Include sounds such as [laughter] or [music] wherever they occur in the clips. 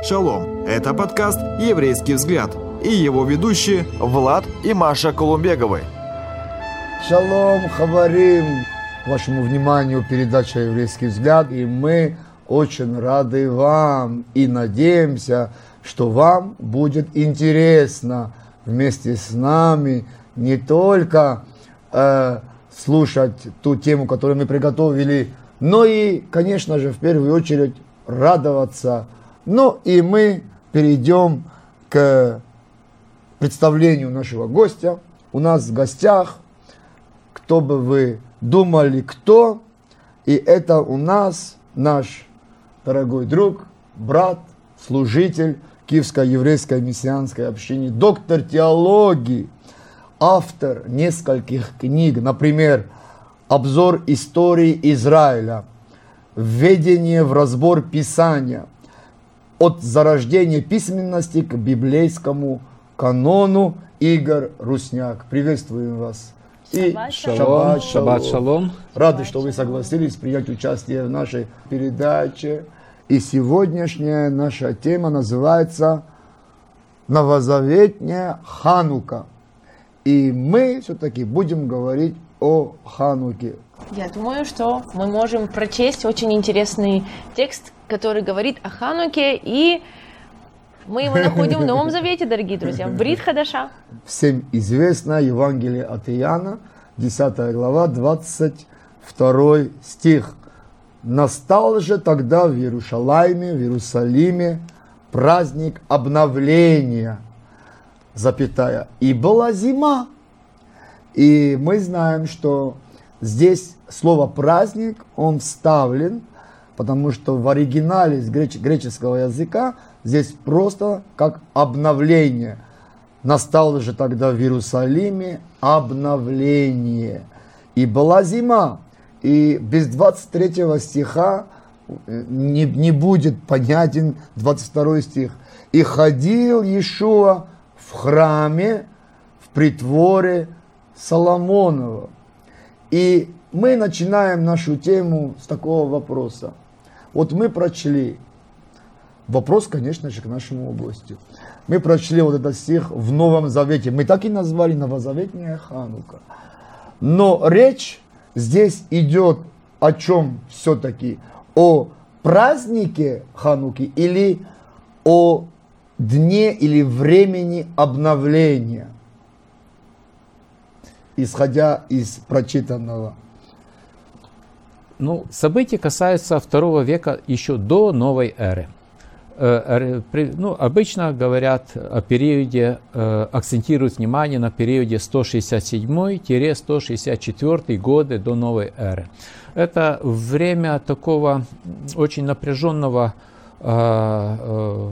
Шалом! Это подкаст «Еврейский взгляд» и его ведущие Влад и Маша Колумбеговы. Шалом, хаварим! Вашему вниманию передача «Еврейский взгляд» и мы очень рады вам и надеемся, что вам будет интересно вместе с нами не только э, слушать ту тему, которую мы приготовили, но и, конечно же, в первую очередь радоваться. Ну и мы перейдем к представлению нашего гостя. У нас в гостях, кто бы вы думали, кто, и это у нас наш дорогой друг, брат, служитель Киевской еврейской мессианской общины, доктор теологии, автор нескольких книг, например, обзор истории Израиля, введение в разбор Писания, от зарождения письменности к библейскому канону Игорь Русняк. Приветствуем вас. И шаббат, шаббат, шалом. Рады, что вы согласились принять участие в нашей передаче. И сегодняшняя наша тема называется «Новозаветняя Ханука». И мы все-таки будем говорить о Хануке. Я думаю, что мы можем прочесть очень интересный текст, который говорит о Хануке, и мы его находим в [laughs] Новом Завете, дорогие друзья, в Брит Хадаша. Всем известно Евангелие от Иоанна, 10 глава, 22 стих. Настал же тогда в Иерушалайме, в Иерусалиме праздник обновления, запятая, и была зима. И мы знаем, что здесь слово праздник, он вставлен, потому что в оригинале с греч- греческого языка здесь просто как обновление. Настало же тогда в Иерусалиме обновление. И была зима. И без 23 стиха э, не, не будет понятен 22 стих. И ходил Иешуа в храме, в притворе Соломонова. И мы начинаем нашу тему с такого вопроса. Вот мы прочли, вопрос, конечно же, к нашему области. Мы прочли вот этот стих в Новом Завете. Мы так и назвали Новозаветняя Ханука. Но речь здесь идет о чем все-таки? О празднике Хануки или о дне или времени обновления, исходя из прочитанного. Ну, события касаются второго века еще до новой эры. Э, ну, обычно говорят о периоде, э, акцентируют внимание на периоде 167-164 годы до новой эры. Это время такого очень напряженного, э,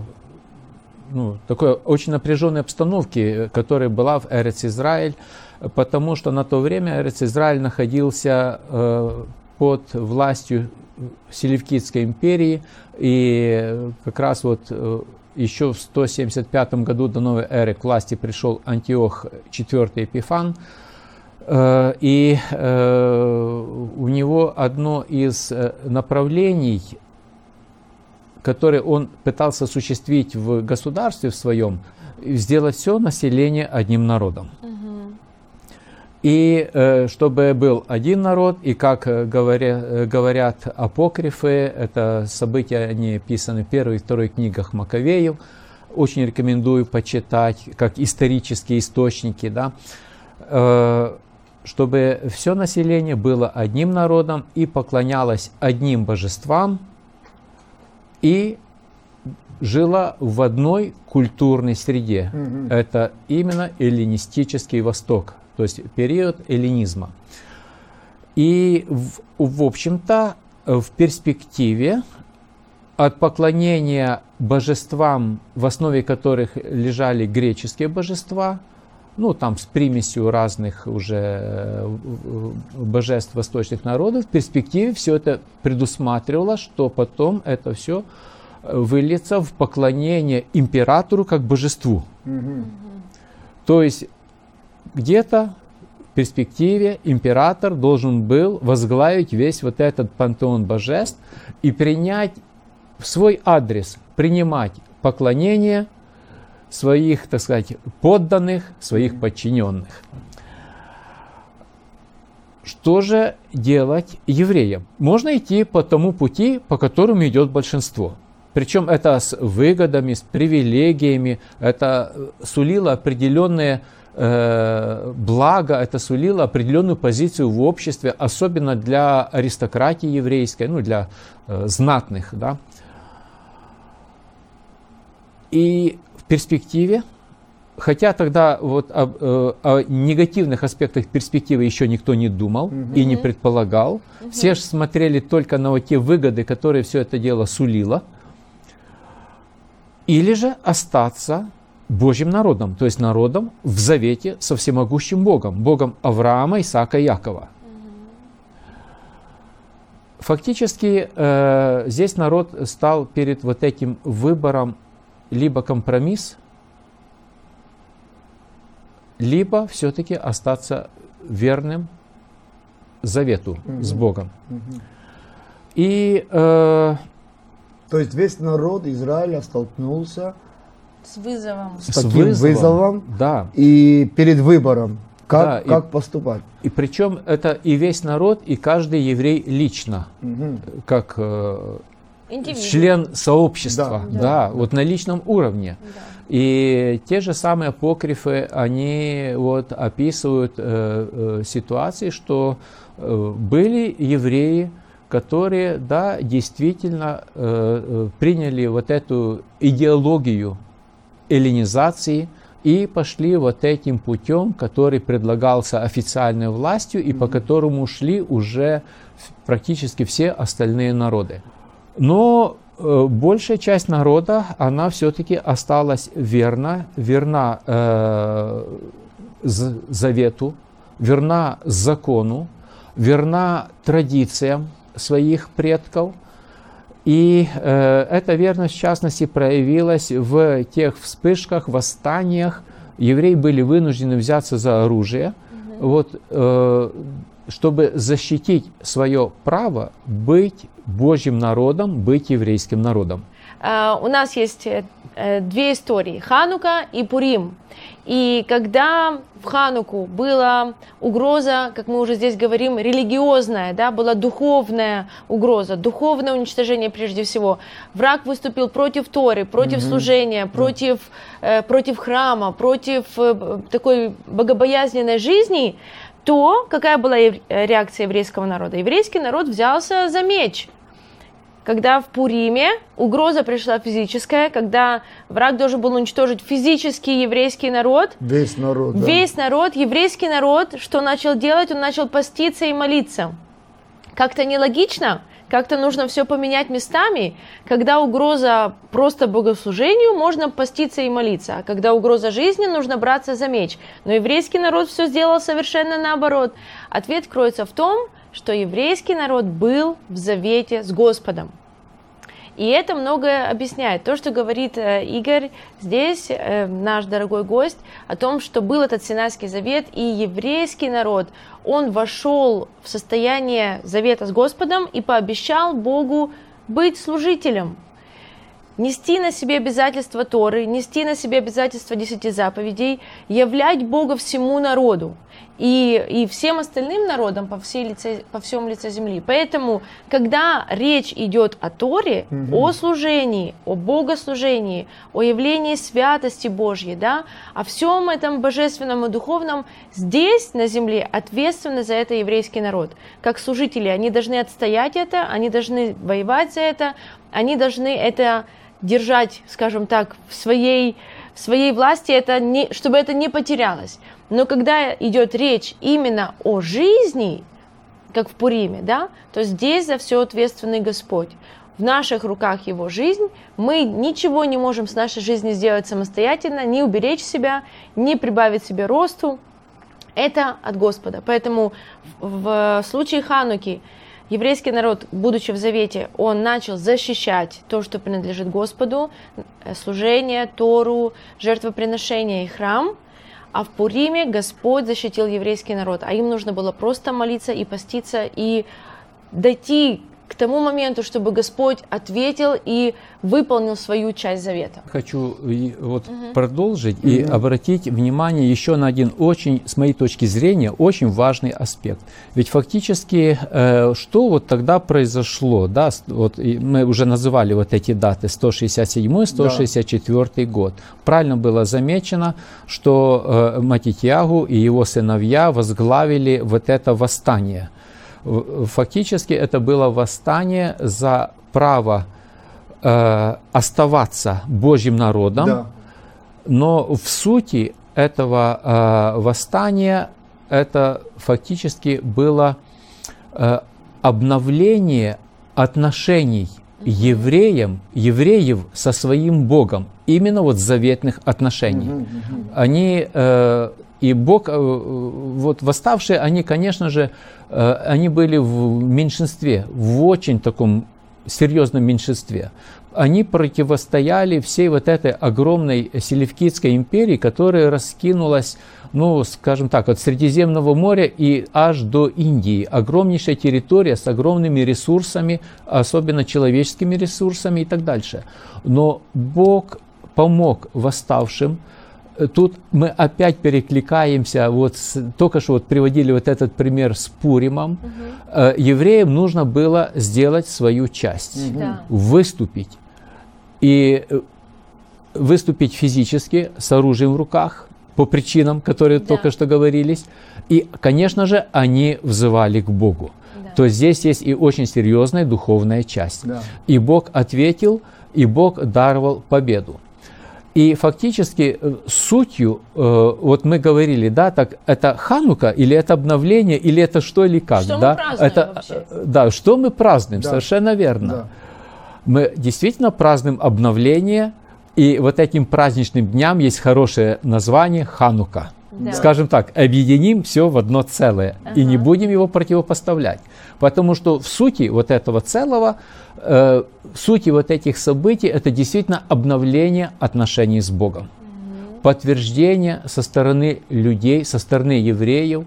ну, такой очень напряженной обстановки, которая была в Эрец Израиль, потому что на то время Израиль находился под властью Селевкидской империи, и как раз вот э, еще в 175 году до новой эры к власти пришел Антиох IV Эпифан, э, и э, у него одно из направлений, которое он пытался осуществить в государстве в своем, сделать все население одним народом. И э, чтобы был один народ, и как э, говоря, э, говорят апокрифы, это события, они описаны в первой и второй книгах Маковеев, очень рекомендую почитать, как исторические источники, да, чтобы все население было одним народом и поклонялось одним божествам, и жило в одной культурной среде. Mm-hmm. Это именно эллинистический Восток – то есть период эллинизма. И, в, в общем-то, в перспективе от поклонения божествам, в основе которых лежали греческие божества, ну там с примесью разных уже э, божеств восточных народов, в перспективе все это предусматривало, что потом это все выльется в поклонение императору как божеству. Угу. То есть где-то в перспективе император должен был возглавить весь вот этот пантеон божеств и принять в свой адрес, принимать поклонение своих, так сказать, подданных, своих подчиненных. Что же делать евреям? Можно идти по тому пути, по которому идет большинство. Причем это с выгодами, с привилегиями, это сулило определенные э, благо, это сулило определенную позицию в обществе, особенно для аристократии еврейской, ну, для э, знатных. Да? И в перспективе Хотя тогда вот о, э, о негативных аспектах перспективы еще никто не думал угу. и не предполагал. Угу. Все же смотрели только на вот те выгоды, которые все это дело сулило. Или же остаться Божьим народом, то есть народом в завете со всемогущим Богом, Богом Авраама, Исаака и Якова. Фактически э, здесь народ стал перед вот этим выбором либо компромисс, либо все-таки остаться верным завету угу. с Богом. Угу. И э, то есть весь народ Израиля столкнулся с вызовом, с, с таким вызовом, вызовом, да, и перед выбором, как, да, как и, поступать. И причем это и весь народ, и каждый еврей лично, угу. как э, член сообщества, да, да, да, вот на личном уровне. Да. И те же самые апокрифы, они вот описывают э, э, ситуации, что э, были евреи, которые, да, действительно э, э приняли вот эту идеологию эллинизации и пошли вот этим путем, который предлагался официальной властью и по которому шли уже практически все остальные народы. Но э, большая часть народа, она все-таки осталась верна, верна э, завету, верна закону, верна традициям своих предков. И э, эта верность, в частности, проявилась в тех вспышках, восстаниях. Евреи были вынуждены взяться за оружие, mm-hmm. вот, э, чтобы защитить свое право быть Божьим народом, быть еврейским народом. Uh, у нас есть uh, две истории, Ханука и Пурим. И когда в Хануку была угроза, как мы уже здесь говорим, религиозная, да, была духовная угроза, духовное уничтожение прежде всего, враг выступил против Торы, против mm-hmm. служения, против, э, против храма, против э, такой богобоязненной жизни, то какая была реакция еврейского народа? Еврейский народ взялся за меч – когда в Пуриме угроза пришла физическая, когда враг должен был уничтожить физический еврейский народ. Весь народ. Да. Весь народ, еврейский народ, что начал делать? Он начал поститься и молиться. Как-то нелогично, как-то нужно все поменять местами. Когда угроза просто богослужению, можно поститься и молиться. А когда угроза жизни, нужно браться за меч. Но еврейский народ все сделал совершенно наоборот. Ответ кроется в том, что еврейский народ был в завете с Господом. И это многое объясняет. То, что говорит э, Игорь здесь, э, наш дорогой гость, о том, что был этот Синайский завет, и еврейский народ, он вошел в состояние завета с Господом и пообещал Богу быть служителем, нести на себе обязательства Торы, нести на себе обязательства десяти заповедей, являть Бога всему народу и, и всем остальным народам по, всей лице, по всем лице земли. Поэтому, когда речь идет о Торе, угу. о служении, о богослужении, о явлении святости Божьей, да, о всем этом божественном и духовном, здесь на земле ответственны за это еврейский народ. Как служители, они должны отстоять это, они должны воевать за это, они должны это держать, скажем так, в своей, в своей власти, это не, чтобы это не потерялось. Но когда идет речь именно о жизни, как в Пуриме, да, то здесь за все ответственный Господь. В наших руках Его жизнь, мы ничего не можем с нашей жизни сделать самостоятельно, не уберечь себя, не прибавить себе росту. Это от Господа. Поэтому в случае Хануки еврейский народ, будучи в Завете, он начал защищать то, что принадлежит Господу, э, служение, Тору, жертвоприношение и храм – а в Пуриме Господь защитил еврейский народ, а им нужно было просто молиться и поститься и дойти к тому моменту, чтобы Господь ответил и выполнил свою часть завета. Хочу и вот продолжить и обратить внимание еще на один очень, с моей точки зрения, очень важный аспект. Ведь фактически, э, что вот тогда произошло, да, вот мы уже называли вот эти даты 167-164 год. Правильно было замечено, что э, Матитьягу и его сыновья возглавили вот это восстание. Фактически это было восстание за право э, оставаться Божьим народом, Да. но в сути этого э, восстания это фактически было э, обновление отношений евреям, евреев со своим Богом, именно вот заветных отношений. Они э, и Бог, э, вот восставшие, они, конечно же, э, они были в меньшинстве, в очень таком серьезном меньшинстве. Они противостояли всей вот этой огромной селевкидской империи, которая раскинулась, ну, скажем так, от Средиземного моря и аж до Индии. Огромнейшая территория с огромными ресурсами, особенно человеческими ресурсами и так дальше. Но Бог помог восставшим, Тут мы опять перекликаемся, вот с- только что вот приводили вот этот пример с Пуримом. Э, Евреям нужно было сделать свою часть, Да. выступить. И э, выступить физически с оружием в руках по причинам, которые Да. только что говорились. И, конечно же, они взывали к Богу. Да. То есть здесь есть и очень серьезная духовная часть. Да. И Бог ответил, и Бог даровал победу. И фактически э, сутью, э, вот мы говорили, да, так это Ханука или это обновление, или это что или как, Что мы да? празднуем это, вообще? э, Да, что мы празднуем, Да. совершенно верно. Да. Мы действительно празднуем обновление, и вот этим праздничным дням есть хорошее название Ханука. Да. Скажем так, объединим все в одно целое и не Ага. будем его противопоставлять. Потому что в сути вот этого целого, э, в сути вот этих событий, это действительно обновление отношений с Богом. Подтверждение со стороны людей, со стороны евреев,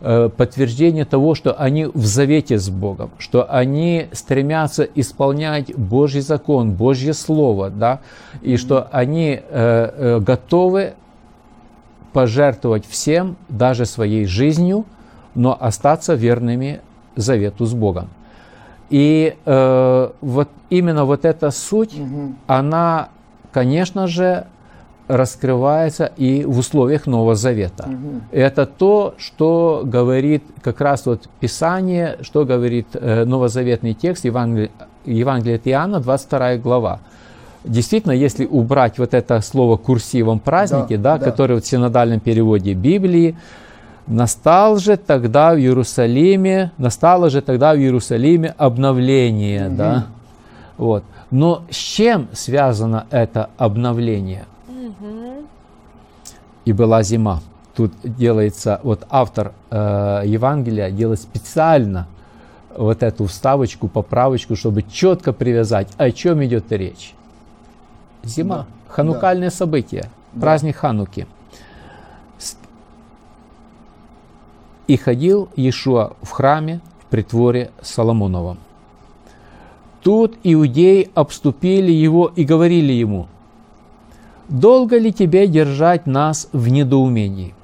э, подтверждение того, что они в завете с Богом, что они стремятся исполнять Божий закон, Божье Слово, да, и что они э, э, готовы пожертвовать всем, даже своей жизнью, но остаться верными завету с Богом. И э, вот именно вот эта суть, она, конечно же, раскрывается и в условиях Нового Завета. Это то, что говорит как раз вот Писание, что говорит э, новозаветный текст Евангелия, Евангелия от Иоанна, 22 глава. Действительно, если убрать вот это слово курсивом праздники, да, Да, да. которое в синодальном переводе Библии, настал же тогда в Иерусалиме, настало же тогда в Иерусалиме обновление, да. Вот. Но с чем связано это обновление? И была зима. Тут делается, вот автор э, Евангелия делает специально вот эту вставочку, поправочку, чтобы четко привязать, о чем идет речь. Зима, Да, ханукальное событие, праздник Хануки. И ходил Иешуа в храме в притворе Соломоновом. Тут иудеи обступили его и говорили ему, «Долго ли тебе держать нас в недоумении?»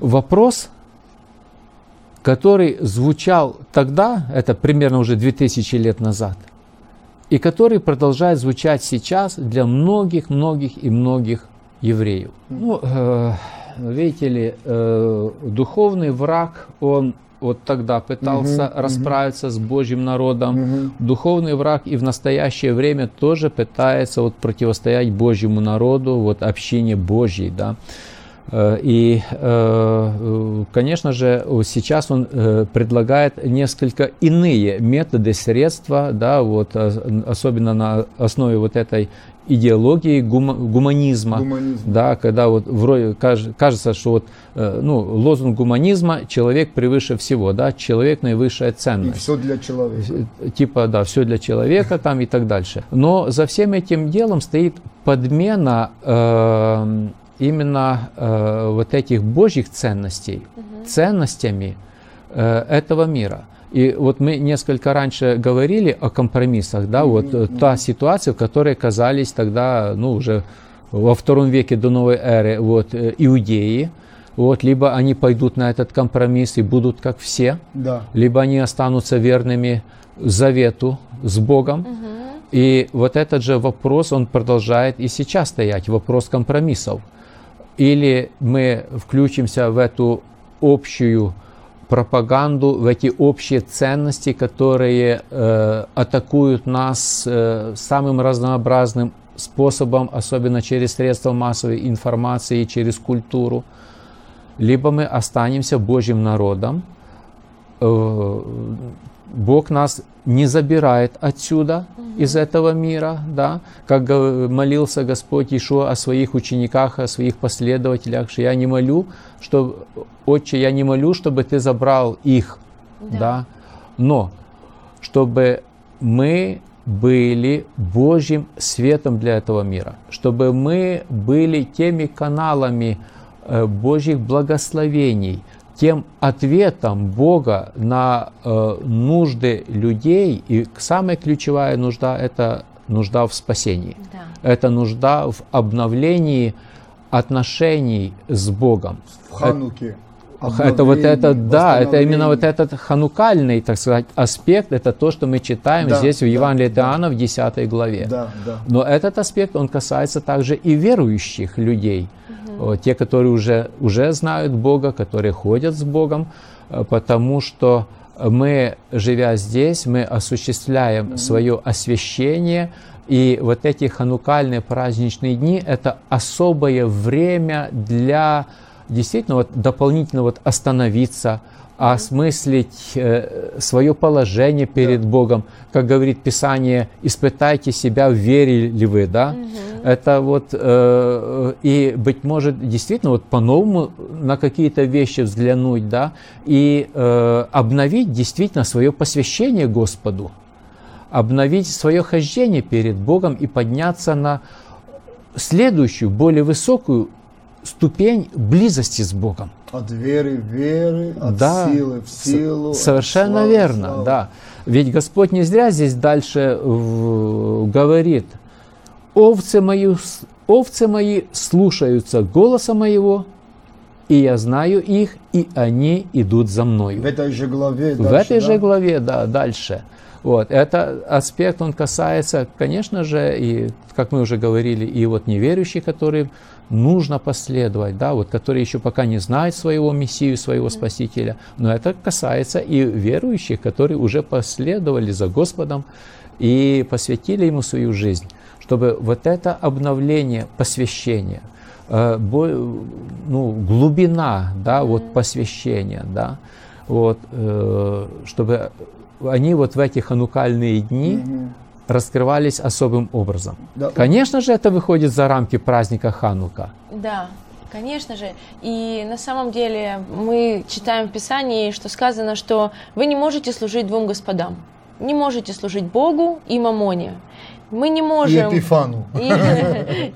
Вопрос, который звучал тогда, это примерно уже 2000 лет назад, и который продолжает звучать сейчас для многих-многих и многих евреев. Ну, э, видите ли, э, духовный враг, он вот тогда пытался расправиться с Божьим народом. Духовный враг и в настоящее время тоже пытается вот противостоять Божьему народу, вот общине Божьей, да. Э, И, э, конечно же, сейчас он э, предлагает несколько иные методы, средства, да, вот, ос- особенно на основе вот этой идеологии гума- гуманизма, Гуманизм. да, когда вот вроде каж- кажется, что вот, э, ну, лозунг гуманизма «человек превыше всего», да, человек наивысшая И ценность все для человека. типа, да, все для человека там и так дальше. Но за всем этим делом стоит подмена э, именно э, вот этих божьих ценностей ценностями э, этого мира. И вот мы несколько раньше говорили о компромиссах, да, вот э, та ситуация, в которой оказались тогда, ну, уже во втором веке до новой эры, вот, э, иудеи, вот, либо они пойдут на этот компромисс и будут как все, Да. либо они останутся верными завету с Богом. И вот этот же вопрос, он продолжает и сейчас стоять, вопрос компромиссов. Или мы включимся в эту общую пропаганду, в эти общие ценности, которые э, атакуют нас э, самым разнообразным способом, особенно через средства массовой информации, через культуру. Либо мы останемся Божьим народом, э, Бог нас не забирает отсюда, из этого мира, да, как молился Господь Ишуа о своих учениках, о своих последователях, что я не молю, что, Отче, я не молю, чтобы ты забрал их, да, но чтобы мы были Божьим светом для этого мира, чтобы мы были теми каналами э, Божьих благословений, тем ответом Бога на э, нужды людей. И самая ключевая нужда – это нужда в спасении. Да. Это нужда в обновлении отношений с Богом. В Хануке. Это вот это, да, это именно вот этот ханукальный, так сказать, аспект, это то, что мы читаем Да, здесь в да, Евангелии от да. Иоанна в 10 главе. Да, да. Но этот аспект, он касается также и верующих людей, Вот, те, которые уже, уже знают Бога, которые ходят с Богом, э, потому что мы, живя здесь, мы осуществляем свое освящение, и вот эти ханукальные праздничные дни – это особое время для действительно вот дополнительно вот остановиться, осмыслить свое положение перед Богом. Как говорит Писание, испытайте себя, в вере ли вы, да? Это вот, э, и, быть может, действительно вот по-новому на какие-то вещи взглянуть, да, и э, обновить действительно свое посвящение Господу, обновить свое хождение перед Богом и подняться на следующую, более высокую ступень близости с Богом. От веры в веры, от Да, силы в силу. Совершенно славы верно, славу. да. Ведь Господь не зря здесь дальше в- говорит, овцы мои, овцы мои слушаются голоса моего, и я знаю их, и они идут за мною. В этой же главе. В дальше, этой же да? главе, да, дальше. Вот, это аспект, он касается, конечно же, и, как мы уже говорили, и вот неверующих, которым нужно последовать, да, вот, которые еще пока не знают своего Мессию, своего Спасителя, но это касается и верующих, которые уже последовали за Господом и посвятили Ему свою жизнь, чтобы вот это обновление, посвящение, ну, глубина, да, вот посвящения, да, вот, э, чтобы они вот в эти ханукальные дни раскрывались особым образом. Да. Конечно же, это выходит за рамки праздника Ханука. Да, конечно же. И на самом деле мы читаем в Писании, что сказано, что вы не можете служить двум господам. Не можете служить Богу и Мамоне. Мы не И можем... Эпифану. И,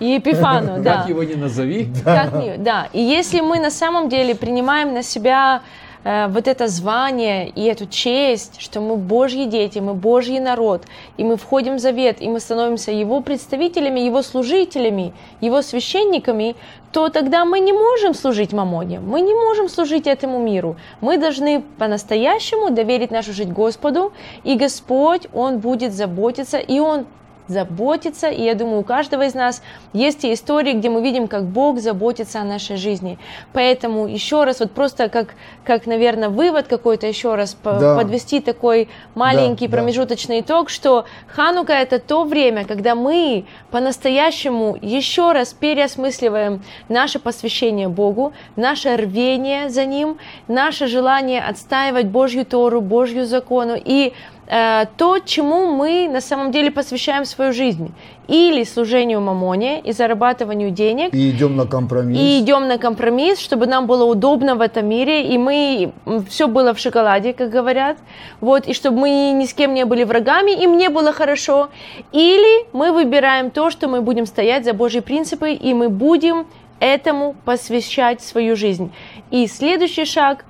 [laughs] и Эпифану, да. Как его не назови. [laughs] Как не- да. И если мы на самом деле принимаем на себя э, вот это звание и эту честь, что мы Божьи дети, мы Божий народ, и мы входим в завет, и мы становимся Его представителями, Его служителями, Его священниками, то тогда мы не можем служить Мамоне, мы не можем служить этому миру. Мы должны по-настоящему доверить нашу жизнь Господу, и Господь, Он будет заботиться, и Он заботиться. И я думаю, у каждого из нас есть те истории, где мы видим, как Бог заботится о нашей жизни. Поэтому еще раз, вот просто как, как наверное, вывод какой-то еще раз Да. подвести такой маленький Да, да. промежуточный итог, что Ханука это то время, когда мы по-настоящему еще раз переосмысливаем наше посвящение Богу, наше рвение за Ним, наше желание отстаивать Божью Тору, Божью закону и то, чему мы на самом деле посвящаем свою жизнь. Или служению мамоне и зарабатыванию денег, И идем на компромисс. и идем на компромисс, чтобы нам было удобно в этом мире, и мы все было в шоколаде, как говорят, вот, и чтобы мы ни с кем не были врагами, и мне было хорошо. Или мы выбираем то, что мы будем стоять за Божьи принципы, и мы будем этому посвящать свою жизнь. И следующий шаг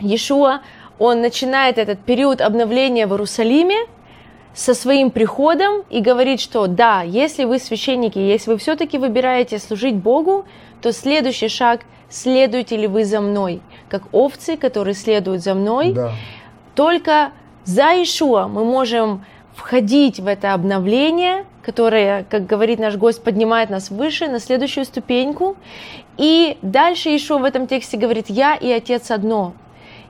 Иешуа, он начинает этот период обновления в Иерусалиме со своим приходом и говорит, что да, если вы священники, если вы все-таки выбираете служить Богу, то следующий шаг – следуете ли вы за мной, как овцы, которые следуют за мной. Да. Только за Ишуа мы можем входить в это обновление, которое, как говорит наш гость, поднимает нас выше, на следующую ступеньку. И дальше Ишуа в этом тексте говорит, я и Отец одно.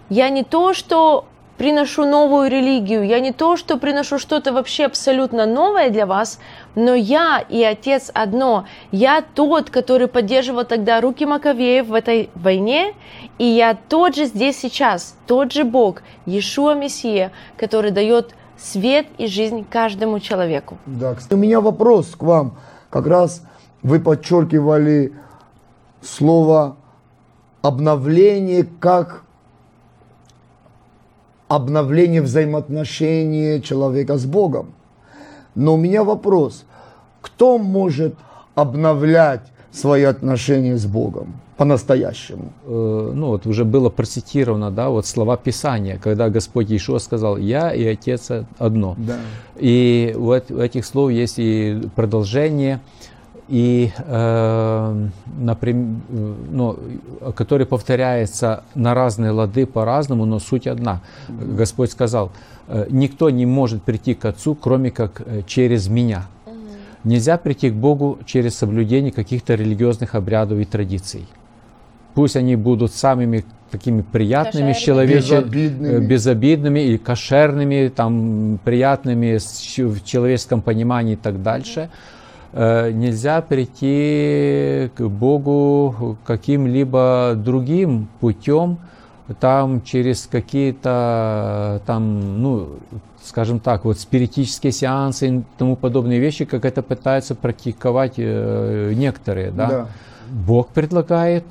Я не то, что приношу новую религию, я не то, что приношу что-то вообще абсолютно новое для вас, но я и Отец одно. Я тот, который поддерживал тогда руки Маковеев в этой войне, и я тот же здесь сейчас, тот же Бог, Иешуа Мессия, который дает свет и жизнь каждому человеку. Да, кстати, у меня вопрос к вам. Как раз вы подчеркивали слово обновление как обновление взаимоотношений человека с Богом. Но у меня вопрос, кто может обновлять свои отношения с Богом по-настоящему? Э, ну вот уже было процитировано, да, вот слова Писания, когда Господь Иешуа сказал, «Я и Отец одно». Да. И вот у этих слов есть и продолжение, и, э, например, ну, который повторяется на разные лады по-разному, но суть одна. Господь сказал, «Э, никто не может прийти к Отцу, кроме как э, через меня. Нельзя прийти к Богу через соблюдение каких-то религиозных обрядов и традиций. Пусть они будут самыми такими приятными, человече- Безобидными. безобидными и кошерными, там, приятными в человеческом понимании и так дальше. Э, Нельзя прийти к Богу каким-либо другим путем, там через какие-то там, ну, скажем так, вот спиритические сеансы и тому подобные вещи, как это пытаются практиковать э, некоторые, да. Да. Бог предлагает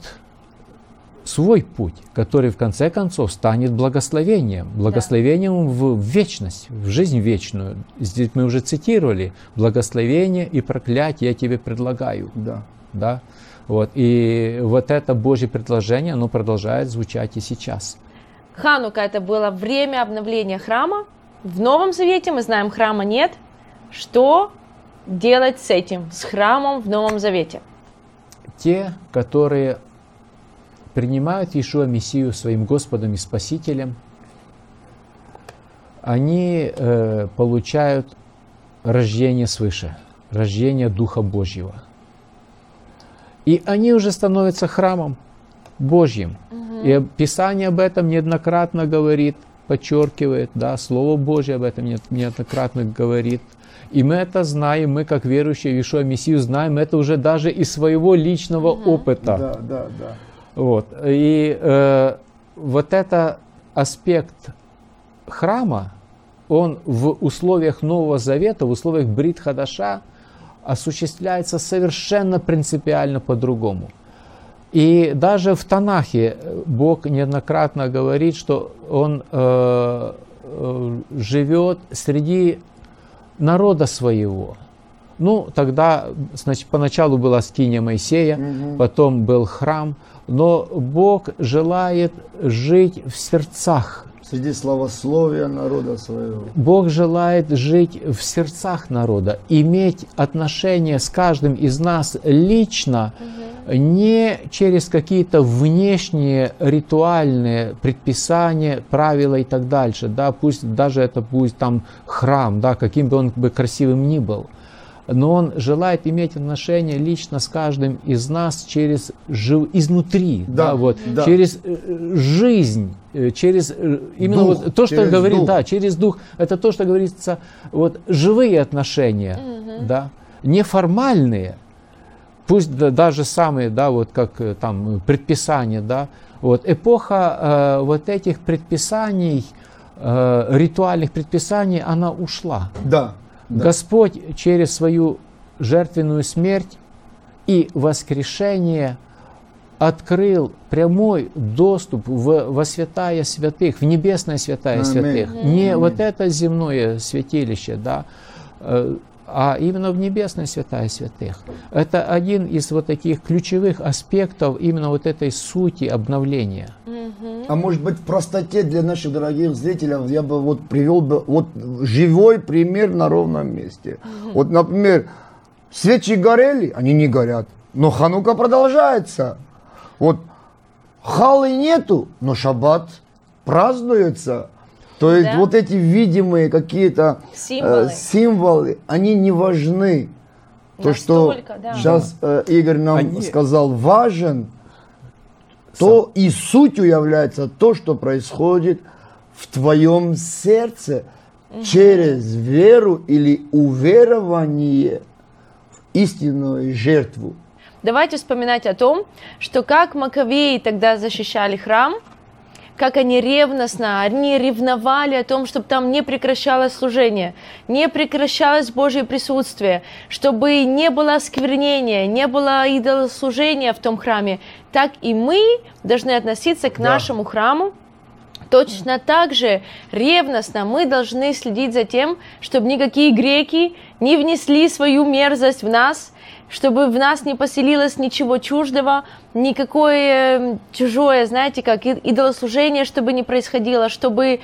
свой путь, который в конце концов станет благословением, благословением в в вечность, в жизнь вечную. Здесь мы уже цитировали, благословение и проклятие я тебе предлагаю, Да. да, вот, и вот это Божье предложение, оно продолжает звучать и сейчас. Ханука это было время обновления храма. В Новом Завете мы знаем, храма нет. Что делать с этим, с храмом в Новом Завете? Те, которые принимают Иешуа Мессию своим Господом и Спасителем, они э, получают рождение свыше, рождение Духа Божьего. И они уже становятся храмом Божьим. И Писание об этом неоднократно говорит, подчеркивает, да, Слово Божье об этом не- неоднократно говорит. И мы это знаем, мы как верующие в Иешуа Мессию знаем это уже даже из своего личного опыта. Да, да, да. Вот. И э, вот это аспект храма, он в условиях Нового Завета, в условиях Брит Хадаша осуществляется совершенно принципиально по-другому. И даже в Танахе э, Бог неоднократно говорит, что Он э, э, живет среди народа своего. Ну, тогда значит, поначалу была скиния Моисея, потом был храм, но Бог желает жить в сердцах. Среди славословия народа своего. Бог желает жить в сердцах народа, иметь отношения с каждым из нас лично, не через какие-то внешние ритуальные предписания, правила и так дальше. Да, пусть даже это будет там храм, да, каким бы он бы красивым ни был. Но он желает иметь отношения лично с каждым из нас через жив... изнутри, да, Да, вот, да. через э, жизнь, э, через э, именно Дух, вот то, что говорит, дух. да, через дух. Это то, что говорится, вот живые отношения, да, неформальные, пусть да- даже самые, да, вот как там предписания, да, вот эпоха э, вот этих предписаний, э, ритуальных предписаний, она ушла. Да. Да. Господь через свою жертвенную смерть и воскрешение открыл прямой доступ в, во святая святых, в небесное святая Аминь. святых. Не вот это земное святилище, да. А именно в небесной святая святых. Это один из вот таких ключевых аспектов именно вот этой сути обновления. А может быть в простоте для наших дорогих зрителей я бы вот привел бы вот живой пример на ровном месте. Вот, например, свечи горели, они не горят, но Ханука продолжается. Вот халы нету, но шаббат празднуется. То есть Да. вот эти видимые какие-то э, Символы. символы, они не важны. То, что Настолько, да. сейчас э, Игорь нам Они- сказал, важен, то и сутью является то, что происходит в твоем сердце через веру или уверование в истинную жертву. Давайте вспоминать о том, что как Маковеи тогда защищали храм, как они ревностно, они ревновали о том, чтобы там не прекращалось служение, не прекращалось Божье присутствие, чтобы не было осквернения, не было идолослужения в том храме, так и мы должны относиться к Да. нашему храму Точно так же ревностно мы должны следить за тем, чтобы никакие греки не внесли свою мерзость в нас, чтобы в нас не поселилось ничего чуждого, никакое чужое, знаете, как идолослужение, чтобы не происходило, чтобы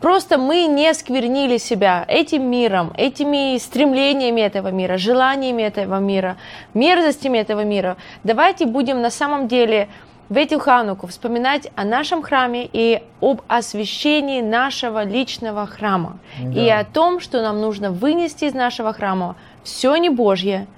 просто мы не сквернили себя этим миром, этими стремлениями этого мира, желаниями этого мира, мерзостями этого мира. Давайте будем на самом деле в эту Хануку вспоминать о нашем храме и об освящении нашего личного храма. И о том, что нам нужно вынести из нашего храма все не Божье.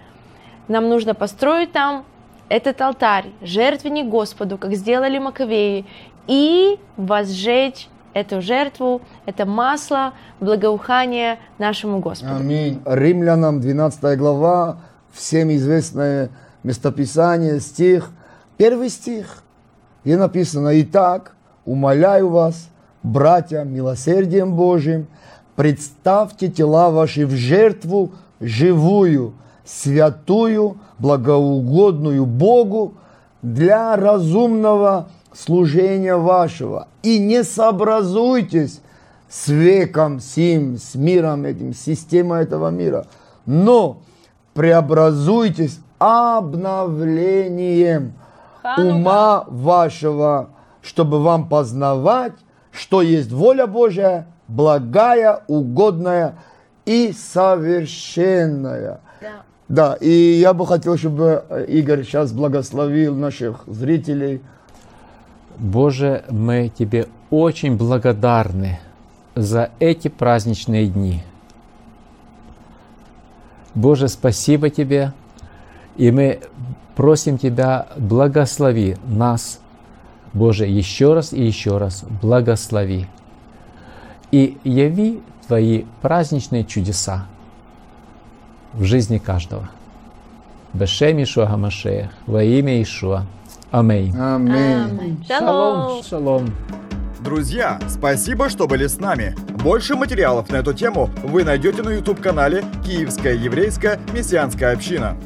Нам нужно построить там этот алтарь, жертвенник Господу, как сделали Маковеи, и возжечь эту жертву, это масло благоухания нашему Господу. Аминь. Римлянам 12 глава, всем известное местописание, стих, первый стих, где написано, «Итак, умоляю вас, братья, милосердием Божьим, представьте тела ваши в жертву живую, святую, благоугодную Богу для разумного служения вашего. И не сообразуйтесь с веком сим, с миром этим, с системой этого мира, но преобразуйтесь обновлением Ханука. ума вашего, чтобы вам познавать, что есть воля Божья, благая, угодная и совершенная. Да. Да, и я бы хотел, чтобы э, Игорь сейчас благословил наших зрителей. Боже, мы Тебе очень благодарны за эти праздничные дни. Боже, спасибо Тебе, и мы просим Тебя, благослови нас, Боже, еще раз и еще раз благослови. И яви Твои праздничные чудеса в жизни каждого. Бешем Ишуа Гамашеях, во имя Ишуа. Аминь. Аминь. Шалом. Шалом. Друзья, спасибо, что были с нами. Больше материалов на эту тему вы найдете на YouTube-канале «Киевская еврейская мессианская община».